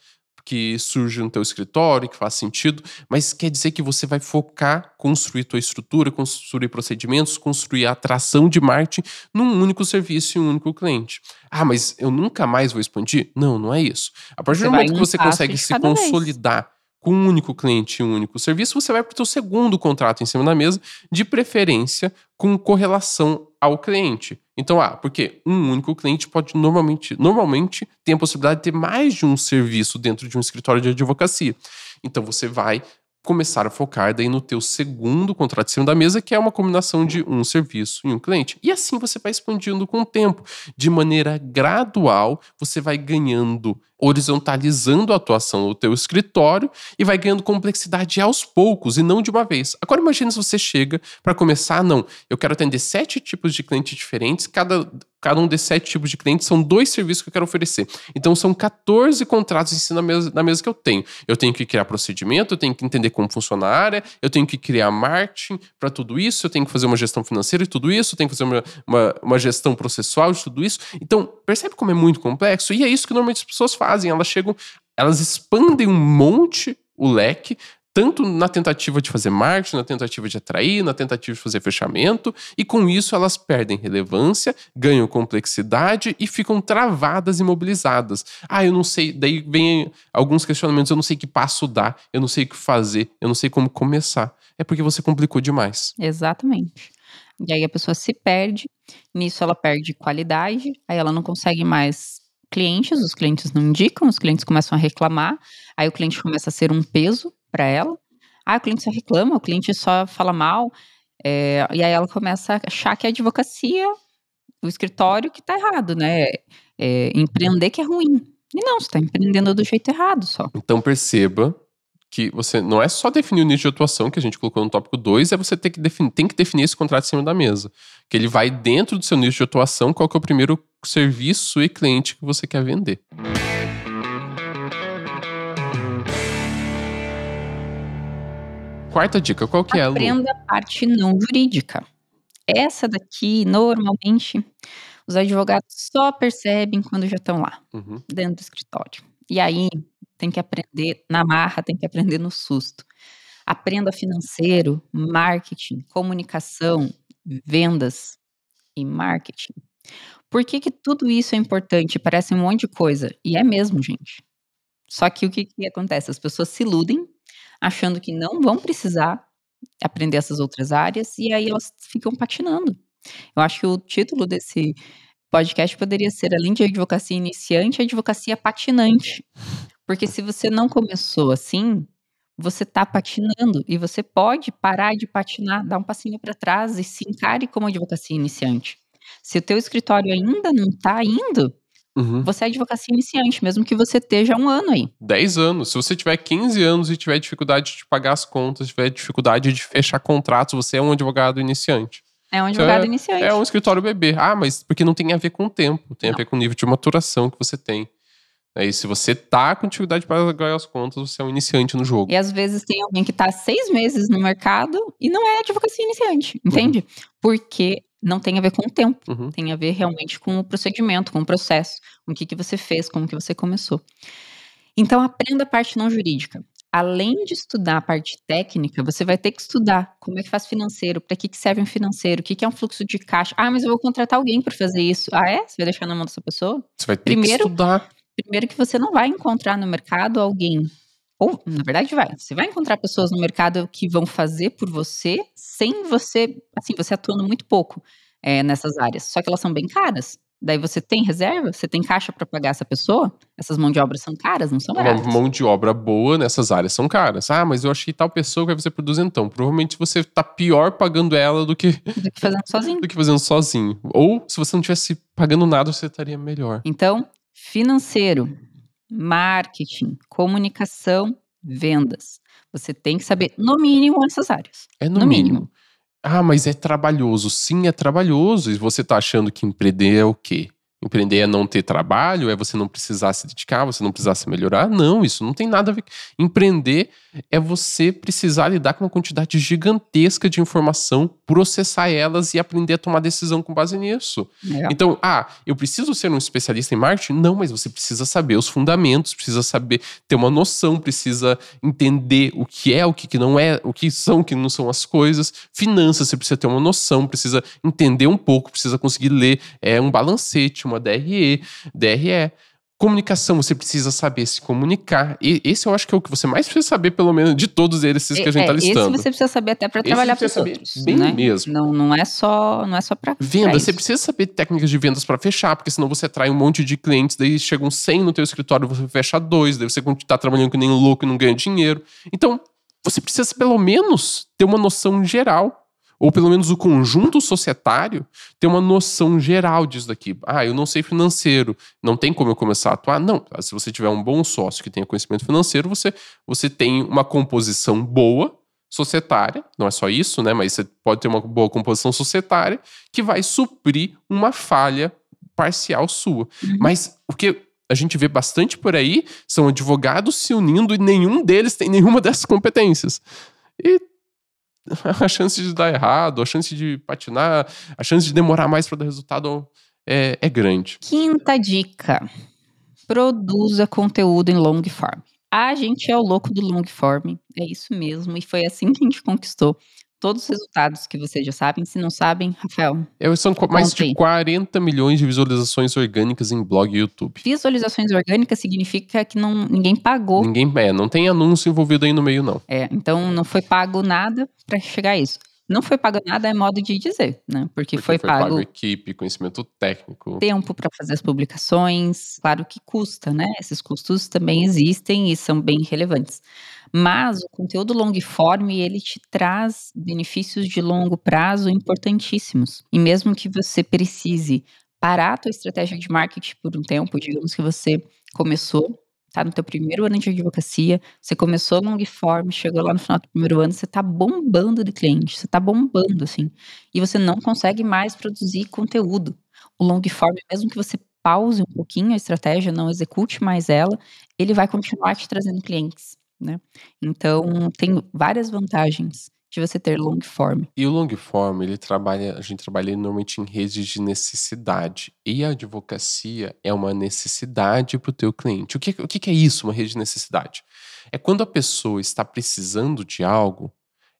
que surge no teu escritório, que faz sentido, mas quer dizer que você vai focar, construir tua estrutura, construir procedimentos, construir a atração de marketing num único serviço e um único cliente. Ah, mas eu nunca mais vou expandir? Não, não é isso. A partir do momento que você consegue se consolidar com um único cliente um único serviço, você vai para o seu segundo contrato em cima da mesa, de preferência com correlação ao cliente. Então, ah, porque um único cliente pode normalmente, normalmente tem a possibilidade de ter mais de um serviço dentro de um escritório de advocacia. Então você vai começar a focar daí no teu segundo contrato em cima da mesa, que é uma combinação de um serviço e um cliente. E assim você vai expandindo com o tempo. De maneira gradual, você vai ganhando, horizontalizando a atuação do teu escritório e vai ganhando complexidade aos poucos e não de uma vez. Agora imagine se você chega para começar, não, eu quero atender sete tipos de clientes diferentes, cada Cada um desses sete tipos de clientes são dois serviços que eu quero oferecer. Então são 14 contratos em si na mesa, na mesa que eu tenho. Eu tenho que criar procedimento, eu tenho que entender como funciona a área, eu tenho que criar marketing para tudo isso, eu tenho que fazer uma gestão financeira de tudo isso, eu tenho que fazer uma, uma, uma gestão processual de tudo isso. Então, percebe como é muito complexo? E é isso que normalmente as pessoas fazem. Elas chegam, elas expandem um monte o leque, tanto na tentativa de fazer marketing, na tentativa de atrair, na tentativa de fazer fechamento, e com isso elas perdem relevância, ganham complexidade e ficam travadas, imobilizadas. Ah, eu não sei, daí vem alguns questionamentos, eu não sei que passo dar, eu não sei o que fazer, eu não sei como começar. É porque você complicou demais. Exatamente. E aí a pessoa se perde, nisso ela perde qualidade, aí ela não consegue mais clientes, os clientes não indicam, os clientes começam a reclamar, aí o cliente começa a ser um peso para ela. Ah, o cliente só reclama, o cliente só fala mal. É, e aí ela começa a achar que a advocacia, o escritório que tá errado, né? É, empreender que é ruim. E não, você está empreendendo do jeito errado só. Então perceba que você não é só definir o nicho de atuação que a gente colocou no tópico 2, é você ter que definir, tem que definir esse contrato em cima da mesa. Que ele vai dentro do seu nicho de atuação, qual que é o primeiro serviço e cliente que você quer vender. Quarta dica, qual que é? Lu? Aprenda a parte não jurídica. Essa daqui, normalmente, os advogados só percebem quando já estão lá, uhum. dentro do escritório. E aí tem que aprender na marra, tem que aprender no susto. Aprenda financeiro, marketing, comunicação, vendas e marketing. Por que que tudo isso é importante? Parece um monte de coisa. E é mesmo, gente. Só que o que que acontece? As pessoas se iludem, achando que não vão precisar aprender essas outras áreas, e aí elas ficam patinando. Eu acho que o título desse podcast poderia ser, além de advocacia iniciante, advocacia patinante. Porque se você não começou assim, você tá patinando e você pode parar de patinar, dar um passinho para trás e se encare como advocacia iniciante. Se o teu escritório ainda não tá indo, Uhum. você é advocacia iniciante, mesmo que você esteja um ano aí. 10 anos. Se você tiver 15 anos e tiver dificuldade de pagar as contas, tiver dificuldade de fechar contratos, você é um advogado iniciante. É um Isso advogado iniciante. É um escritório bebê. Ah, mas porque não tem a ver com o tempo, tem a Não. ver com o nível de maturação que você tem. Aí, se você tá com dificuldade para pagar as contas, você é um iniciante no jogo. E às vezes tem alguém que está seis meses no mercado e não é advocacia iniciante, entende? Porque não tem a ver com o tempo, Uhum. tem a ver realmente com o procedimento, com o processo, com o que, que você fez, como que você começou. Então aprenda a parte não jurídica. Além de estudar a parte técnica, você vai ter que estudar como é que faz financeiro, para que, que serve um financeiro, o que, que é um fluxo de caixa. Ah, mas eu vou contratar alguém para fazer isso. Ah, é? Você vai deixar na mão dessa pessoa? Você vai ter Primeiro- que estudar. Primeiro que você não vai encontrar no mercado alguém, ou na verdade vai, você vai encontrar pessoas no mercado que vão fazer por você sem você, assim, você atuando muito pouco é, nessas áreas, só que elas são bem caras. Daí você tem reserva, você tem caixa para pagar essa pessoa, essas mãos de obra são caras, não são Uma baratas. mão de obra boa nessas áreas são caras. Ah, mas eu achei tal pessoa que vai fazer por duzentão. Provavelmente você tá pior pagando ela do que, *laughs* Do que fazendo sozinho. do que fazendo sozinho. Ou se você não tivesse pagando nada, você estaria melhor. Então, financeiro, marketing, comunicação, vendas. Você tem que saber, no mínimo, essas áreas. É no, No mínimo. mínimo. Ah, mas é trabalhoso. Sim, é trabalhoso. E você tá achando que empreender é o quê? Empreender é não ter trabalho? É você não precisar se dedicar? Você não precisar se melhorar? Não, isso não tem nada a ver. Empreender é você precisar lidar com uma quantidade gigantesca de informação, processar elas e aprender a tomar decisão com base nisso. Legal. Então, ah, eu preciso ser um especialista em marketing? Não, mas você precisa saber os fundamentos, precisa saber ter uma noção, precisa entender o que é, o que que não é, o que são, o que não são as coisas. Finanças, você precisa ter uma noção, precisa entender um pouco, precisa conseguir ler é, um balancete, uma DRE, DRE. Comunicação, você precisa saber se comunicar. E esse eu acho que é o que você mais precisa saber, pelo menos, de todos eles esses que a gente É, tá listando. Esse você precisa saber até para trabalhar para os outros. saber bem né? mesmo. Não, não é só, não é só para Venda, você precisa saber técnicas de vendas para fechar, porque senão você atrai um monte de clientes, daí chegam 100 no teu escritório, você fecha dois, daí você tá trabalhando que nem um louco e não ganha dinheiro. Então, você precisa pelo menos ter uma noção geral, ou pelo menos o conjunto societário ter uma noção geral disso daqui. Ah, eu não sei financeiro, não tem como eu começar a atuar? Não, se você tiver um bom sócio que tenha conhecimento financeiro, você, você tem uma composição boa societária, não é só isso, né? Mas você pode ter uma boa composição societária que vai suprir uma falha parcial sua. Uhum. Mas o que a gente vê bastante por aí são advogados se unindo e nenhum deles tem nenhuma dessas competências. E *laughs* a chance de dar errado, a chance de patinar, a chance de demorar mais para dar resultado é, é grande. Quinta dica: produza conteúdo em long form. A gente é o louco do long form, é isso mesmo, e foi assim que a gente conquistou todos os resultados que vocês já sabem. Se não sabem, Rafael, É, São mais de 40 milhões de visualizações orgânicas em blog e YouTube. visualizações orgânicas significa que não, ninguém pagou. Ninguém, é, não tem anúncio envolvido aí no meio, não. É, então não foi pago nada para chegar a isso. Não foi pago nada é modo de dizer, né? Porque, Porque foi, pago equipe, conhecimento técnico. tempo para fazer as publicações, claro que custa, né? Esses custos também existem e são bem relevantes. Mas o conteúdo long form, ele te traz benefícios de longo prazo importantíssimos. E mesmo que você precise parar a tua estratégia de marketing por um tempo, digamos que você começou, tá no teu primeiro ano de advocacia, você começou long form, chegou lá no final do primeiro ano, você tá bombando de cliente, você tá bombando assim, e você não consegue mais produzir conteúdo o long form, mesmo que você pause um pouquinho a estratégia, não execute mais ela, ele vai continuar te trazendo clientes. Né. Então tem várias vantagens de você ter long form. E o long form, ele trabalha a gente trabalha normalmente em redes de necessidade. E a advocacia é uma necessidade para o teu cliente. O que o que é isso, uma rede de necessidade? É quando a pessoa está precisando de algo,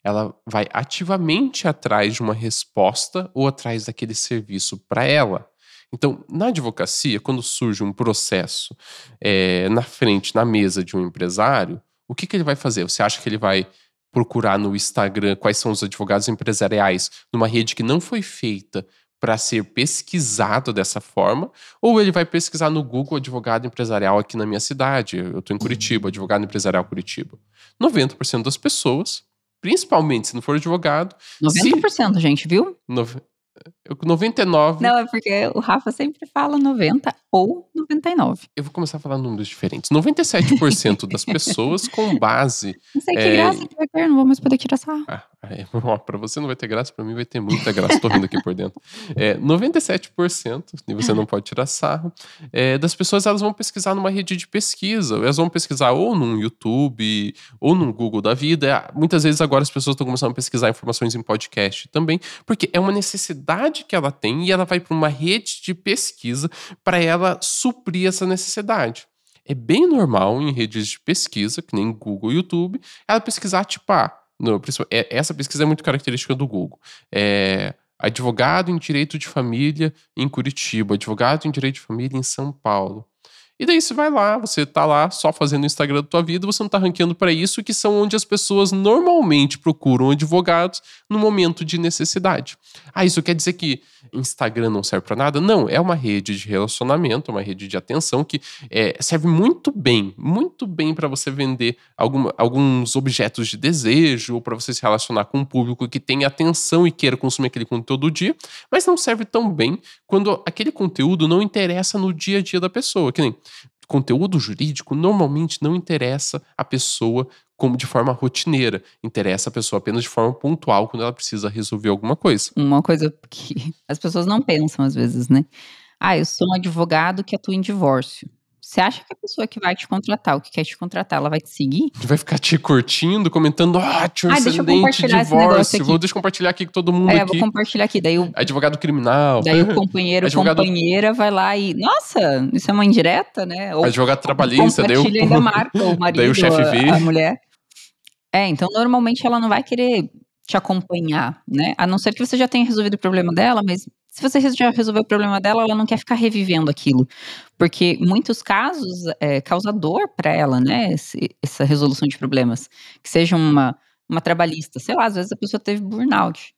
ela vai ativamente atrás de uma resposta ou atrás daquele serviço para ela. Então, na advocacia, quando surge um processo eh, na frente, na mesa de um empresário, o que que ele vai fazer? Você acha que ele vai procurar no Instagram quais são os advogados empresariais numa rede que não foi feita para ser pesquisado dessa forma, ou ele vai pesquisar no Google advogado empresarial aqui na minha cidade. Eu estou em Curitiba, advogado empresarial Curitiba. 90% das pessoas, principalmente se não for advogado. 90%, se, gente, viu? nove- eu- 99. Não, é porque o Rafa sempre fala 90 ou 99. Eu vou começar a falar números diferentes. 97% das *laughs* pessoas com base. Não sei que É, graça que vai ter, não vou mais poder tirar sarro. Ah, é, *laughs* pra você não vai ter graça, pra mim vai ter muita graça. Tô rindo aqui por dentro. É, 97%, e você não pode tirar sarro, é, das pessoas elas vão pesquisar numa rede de pesquisa. Elas vão pesquisar ou num YouTube, ou num Google da vida. É, Muitas vezes agora as pessoas estão começando a pesquisar informações em podcast também, porque é uma necessidade que ela tem e ela vai para uma rede de pesquisa para ela suprir essa necessidade. É bem normal em redes de pesquisa, que nem Google e YouTube, ela pesquisar, tipo, ah, principal- é- essa pesquisa é muito característica do Google. É, advogado em direito de família em Curitiba, advogado em direito de família em São Paulo. E daí você vai lá, você tá lá só fazendo o Instagram da tua vida, você não tá ranqueando para isso, que são onde as pessoas normalmente procuram advogados no momento de necessidade. Ah, isso quer dizer que Instagram não serve para nada? Não, é uma rede de relacionamento, uma rede de atenção que é, serve muito bem, muito bem para você vender alguns objetos de desejo ou para você se relacionar com um público que tem atenção e queira consumir aquele conteúdo todo dia, mas não serve tão bem quando aquele conteúdo não interessa no dia a dia da pessoa. Que nem conteúdo jurídico normalmente não interessa a pessoa como de forma rotineira, interessa a pessoa apenas de forma pontual quando ela precisa resolver alguma coisa. Uma coisa que as pessoas não pensam às vezes, né? Ah, eu sou um advogado que atua em divórcio. Você acha que a pessoa que vai te contratar, o que quer te contratar, ela vai te seguir? Vai ficar te curtindo, comentando, ah, tinha um Ai, deixa eu compartilhar divórcio. aqui." Vou deixa compartilhar aqui com todo mundo É, aqui. vou compartilhar aqui. Daí o, Advogado criminal, daí o *laughs* companheiro Advogado- companheira vai lá e. Nossa, isso é uma indireta, né? Ou advogado trabalhista, *laughs* daí o, ainda marca o marido, Daí o chefe a- vê. a, mulher. É, então normalmente ela não vai querer te acompanhar, né? A não ser que você já tenha resolvido o problema dela, mas se você já resolveu o problema dela, ela não quer ficar revivendo aquilo. Porque muitos casos é, causa dor para ela, né? esse- essa resolução de problemas. Que seja uma, uma trabalhista. Sei lá, às vezes a pessoa teve burnout.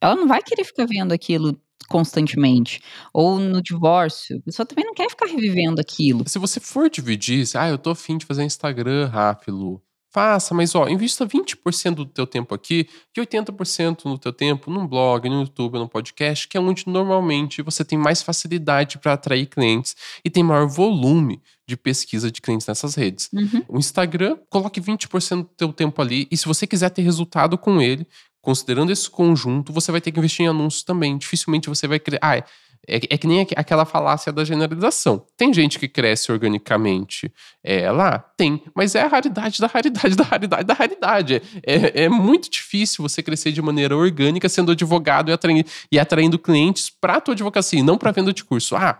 Ela não vai querer ficar vendo aquilo constantemente. Ou no divórcio. A pessoa também não quer ficar revivendo aquilo. Se você for dividir, ah, eu tô afim de fazer Instagram, Lu. Faça, mas ó, invista 20% do teu tempo aqui e 80% no teu tempo num blog, no YouTube, no podcast, que é onde normalmente você tem mais facilidade para atrair clientes e tem maior volume de pesquisa de clientes nessas redes. Uhum. O Instagram, coloque 20% do teu tempo ali e se você quiser ter resultado com ele, considerando esse conjunto, você vai ter que investir em anúncios também. Dificilmente você vai criar. Ah, é, é que nem aqu- aquela falácia da generalização. Tem gente que cresce organicamente é, lá? Tem. Mas é a raridade da raridade da raridade da raridade. É, é, muito difícil você crescer de maneira orgânica sendo advogado e atraindo, e atraindo clientes para a tua advocacia, e não para venda de curso. Ah,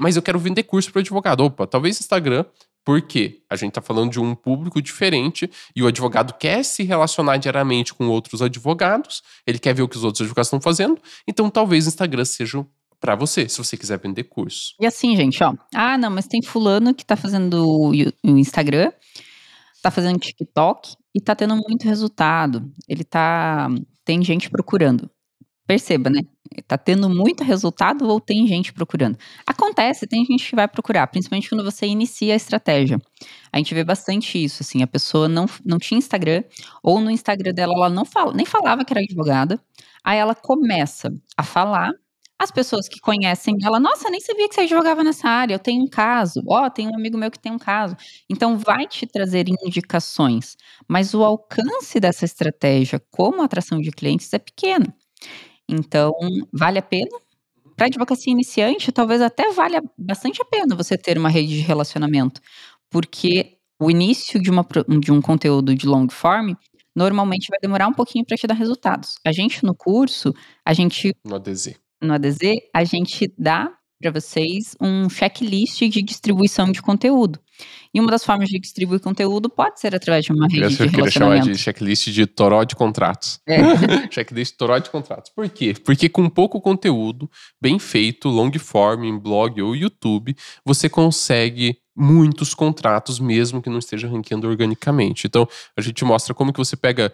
mas eu quero vender curso para advogado. Opa, talvez Instagram porque a gente está falando de um público diferente e o advogado quer se relacionar diariamente com outros advogados, ele quer ver o que os outros advogados estão fazendo, então talvez o Instagram seja para você, se você quiser vender curso. E assim, gente, ó. Ah, não, mas tem fulano que tá fazendo o Instagram, tá fazendo TikTok e tá tendo muito resultado. Ele tá. Tem gente procurando. Perceba, né? Tá tendo muito resultado ou tem gente procurando? Acontece, tem gente que vai procurar, principalmente quando você inicia a estratégia. A gente vê bastante isso, assim, a pessoa não, não tinha Instagram, ou no Instagram dela ela não fala, nem falava que era advogada, aí ela começa a falar, as pessoas que conhecem ela, nossa, nem sabia que você advogava nessa área, eu tenho um caso, ó, tem um amigo meu que tem um caso. Então vai te trazer indicações, mas o alcance dessa estratégia como atração de clientes é pequeno. Então, vale a pena? Para advocacia iniciante, talvez até valha bastante a pena você ter uma rede de relacionamento, porque o início de, uma, de um conteúdo de long form normalmente vai demorar um pouquinho para te dar resultados. A gente no curso, a gente no ADZ, no ADZ, a gente dá para vocês um checklist de distribuição de conteúdo. E uma das formas de distribuir conteúdo pode ser através de uma rede eu de relacionamento. chamar de checklist de toró de contratos. É. *laughs* checklist toró de contratos. Por quê? Porque com pouco conteúdo, bem feito, long form, em blog ou YouTube, você consegue muitos contratos, mesmo que não esteja ranqueando organicamente. Então, a gente mostra como que você pega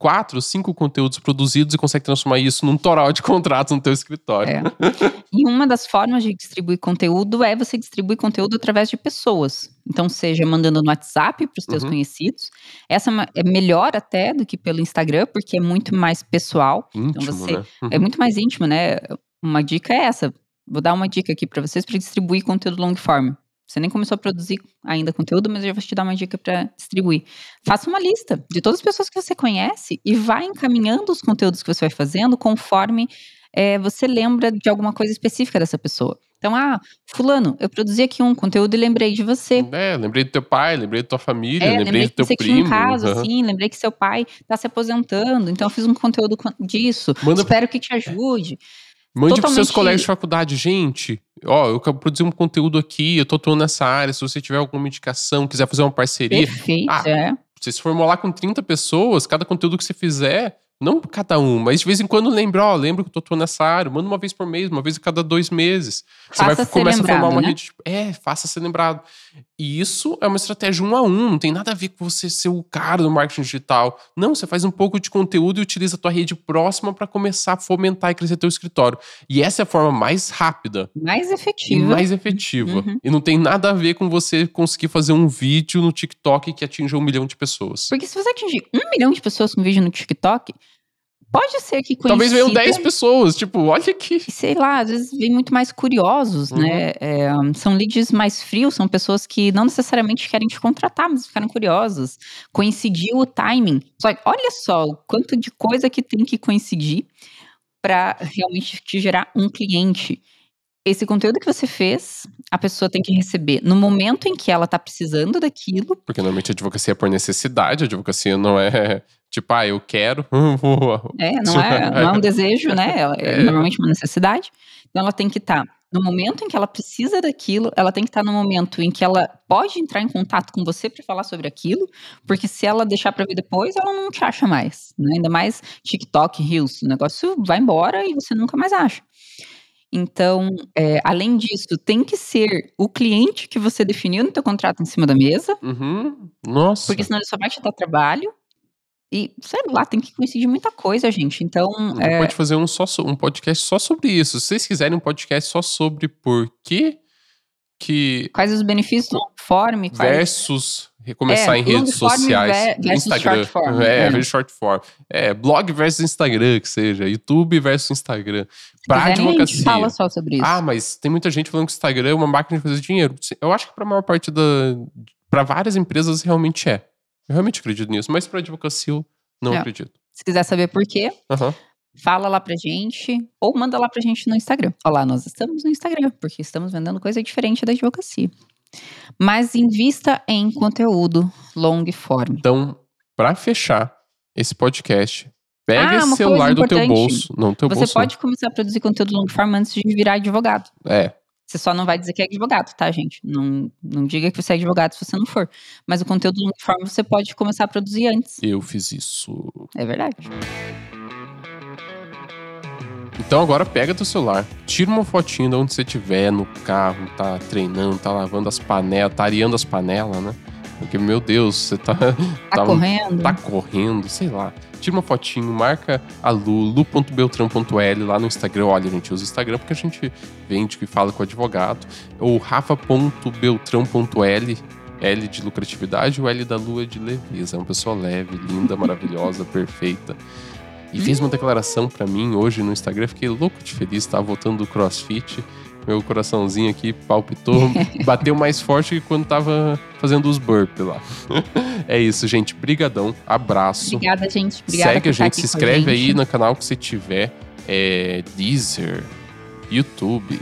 quatro, cinco conteúdos produzidos e consegue transformar isso num toral de contratos no teu escritório. É. *laughs* E uma das formas de distribuir conteúdo é você distribuir conteúdo através de pessoas. Então, seja mandando no WhatsApp para os teus Uhum. conhecidos. Essa é é melhor até do que pelo Instagram, porque é muito mais pessoal. Íntimo, você- né? É muito mais íntimo, né? Uma dica é essa. Vou dar uma dica aqui para vocês para distribuir conteúdo long form. Você nem começou a produzir ainda conteúdo, mas eu já vou te dar uma dica para distribuir. Faça uma lista de todas as pessoas que você conhece e vá encaminhando os conteúdos que você vai fazendo conforme é, você lembra de alguma coisa específica dessa pessoa. Então, ah, fulano, eu produzi aqui um conteúdo e lembrei de você. É, lembrei do teu pai, lembrei da tua família, É, lembrei, lembrei do teu você primo. tinha um caso, aham. assim, lembrei que seu pai está se aposentando, então eu fiz um conteúdo co- disso. Manda- Espero que te ajude. Mande pros seus totalmente- colegas de faculdade, gente. Ó, eu quero produzir um conteúdo aqui, eu tô atuando nessa área. Se você tiver alguma indicação, quiser fazer uma parceria, Perfeito, Ah, é. você se formular com 30 pessoas, cada conteúdo que você fizer, não cada um, mas de vez em quando lembra, ó, lembra que eu tô atuando nessa área, manda uma vez por mês, uma vez a cada dois meses. Você Faça vai ser começa a formar uma né? rede. de- É, faça ser lembrado. E isso é uma estratégia um a um, não tem nada a ver com você ser o cara do marketing digital. Não, você faz um pouco de conteúdo e utiliza a tua rede próxima para começar a fomentar e crescer teu escritório. E essa é a forma mais rápida Mais efetiva. mais efetiva. Uhum. E não tem nada a ver com você conseguir fazer um vídeo no TikTok que atinja um milhão de pessoas. Porque se você atingir um milhão de pessoas com vídeo no TikTok, pode ser que Talvez venham coincida- 10 pessoas. Tipo, olha aqui. sei lá, às vezes vem muito mais curiosos, Uhum. né? É, são leads mais frios, são pessoas que não necessariamente querem te contratar, mas ficaram curiosas. Coincidiu o timing. Só que olha só o quanto de coisa que tem que coincidir para realmente te gerar um cliente. Esse conteúdo que você fez, a pessoa tem que receber no momento em que ela tá precisando daquilo. Porque normalmente a advocacia é por necessidade, a advocacia não é tipo, ah, eu quero. *laughs* É, não é, *laughs* não é um desejo, né? Ela- É, É. normalmente uma necessidade. Então ela tem que estar no momento em que ela precisa daquilo, ela tem que estar no momento em que ela pode entrar em contato com você para falar sobre aquilo, porque se ela deixar para ver depois, ela não te acha mais. né? Ainda mais TikTok, Reels, o negócio vai embora e você nunca mais acha. Então, é, além disso, tem que ser o cliente que você definiu no teu contrato em cima da mesa, Uhum. Nossa. porque senão ele só vai te dar trabalho. E, sei lá, tem que coincidir muita coisa, gente. Então, é, pode fazer um, só, um podcast só sobre isso. Se vocês quiserem um podcast só sobre por que que quais os benefícios do quais... versus recomeçar É, em redes sociais, Instagram, short form, é, é. versus short form, é, blog versus Instagram, que seja, YouTube versus Instagram, quiserem, a gente advocacia. fala só sobre isso. Ah, mas tem muita gente falando que o Instagram é uma máquina de fazer dinheiro. Eu acho que pra maior parte da. Pra várias empresas realmente é. Eu realmente acredito nisso. Mas pra advocacia eu não É. acredito. Se quiser saber por quê, fala lá pra gente ou manda lá pra gente no Instagram. Olá, nós estamos no Instagram, porque estamos vendendo coisa diferente da advocacia. Mas invista em conteúdo long form. Então, pra fechar esse podcast, pega Ah, esse celular do teu bolso. Não, teu Você bolso. pode começar a produzir conteúdo long form antes de virar advogado. não. É. Você só não vai dizer que é advogado, tá, gente? Não, não diga que você é advogado se você não for. Mas o conteúdo long form você pode começar a produzir antes. Eu fiz isso. É verdade. Então agora pega teu celular, tira uma fotinho de onde você estiver, no carro, tá treinando, tá lavando as panelas, tá areando as panelas, né? Porque, meu Deus, você tá. *laughs* Tá, tá- correndo? tá correndo, sei lá. Tira uma fotinho, marca a Lu, lu.beltram.l lá no Instagram. Olha, gente, usa o Instagram porque a gente vende e fala com o advogado. Ou rafa.beltram.l, L de lucratividade, o L da Lua de leveza. É uma pessoa leve, linda, maravilhosa, *laughs* perfeita. E fez uma declaração pra mim hoje no Instagram. Fiquei louco de feliz, tava voltando do crossfit. Meu coraçãozinho aqui palpitou, *laughs* bateu mais forte que quando tava fazendo os burpees lá. *laughs* é isso, gente. Brigadão, abraço. Obrigada, gente. Obrigada Segue a gente, se inscreve aí gente. no canal que você tiver. É, Deezer, YouTube,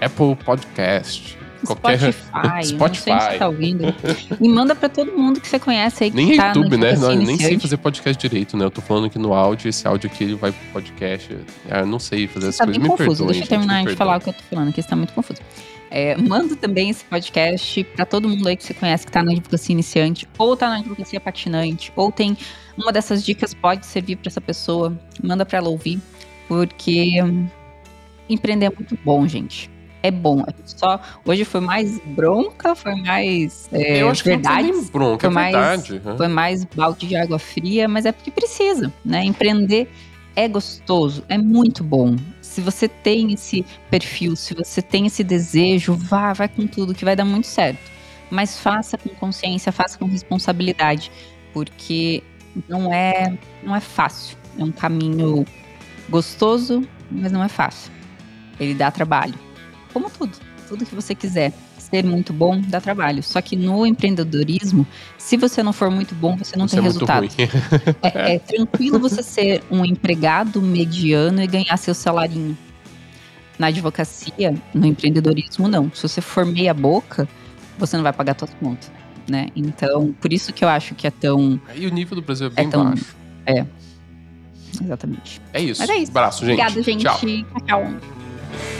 Apple Podcast, Qualquer- Spotify, Spotify. não sei você tá ouvindo. E manda pra todo mundo que você conhece aí que Nem tá YouTube, né? Não, nem sei fazer podcast direito, né? Eu tô falando aqui no áudio, esse áudio aqui ele vai pro podcast. Ah, não sei fazer essas tá coisas. bem Me confuso. perdoem, Deixa eu gente, terminar me de falar o que eu tô falando, que está muito confuso. É, manda também esse podcast pra todo mundo aí que você conhece que tá na advocacia iniciante, ou tá na advocacia patinante, ou tem uma dessas dicas pode servir pra essa pessoa. Manda pra ela ouvir, porque hum, empreender é muito bom, gente. É bom. É só hoje foi mais bronca, foi mais é, Eu acho que verdade. não foi bronca, é foi mais- verdade. né? Foi mais balde de água fria, mas é porque precisa, né? Empreender é gostoso, é muito bom. Se você tem esse perfil, se você tem esse desejo, vá, vai com tudo que vai dar muito certo. Mas faça com consciência, faça com responsabilidade, porque não é, não é fácil. É um caminho gostoso, mas não é fácil. Ele dá trabalho. Como tudo, tudo que você quiser ser muito bom dá trabalho. Só que no empreendedorismo, se você não for muito bom, você não Isso tem é muito resultado. ruim. *laughs* É, é tranquilo você ser um empregado mediano e ganhar seu salarinho. Na advocacia, no empreendedorismo, não. Se você for meia boca, você não vai pagar suas contas, né? Então, por isso que eu acho que é tão... E o nível do Brasil é bem tão- baixo. Exatamente. É isso. Mas é isso. Abraço, gente. Obrigada, gente. Tchau. Tchau.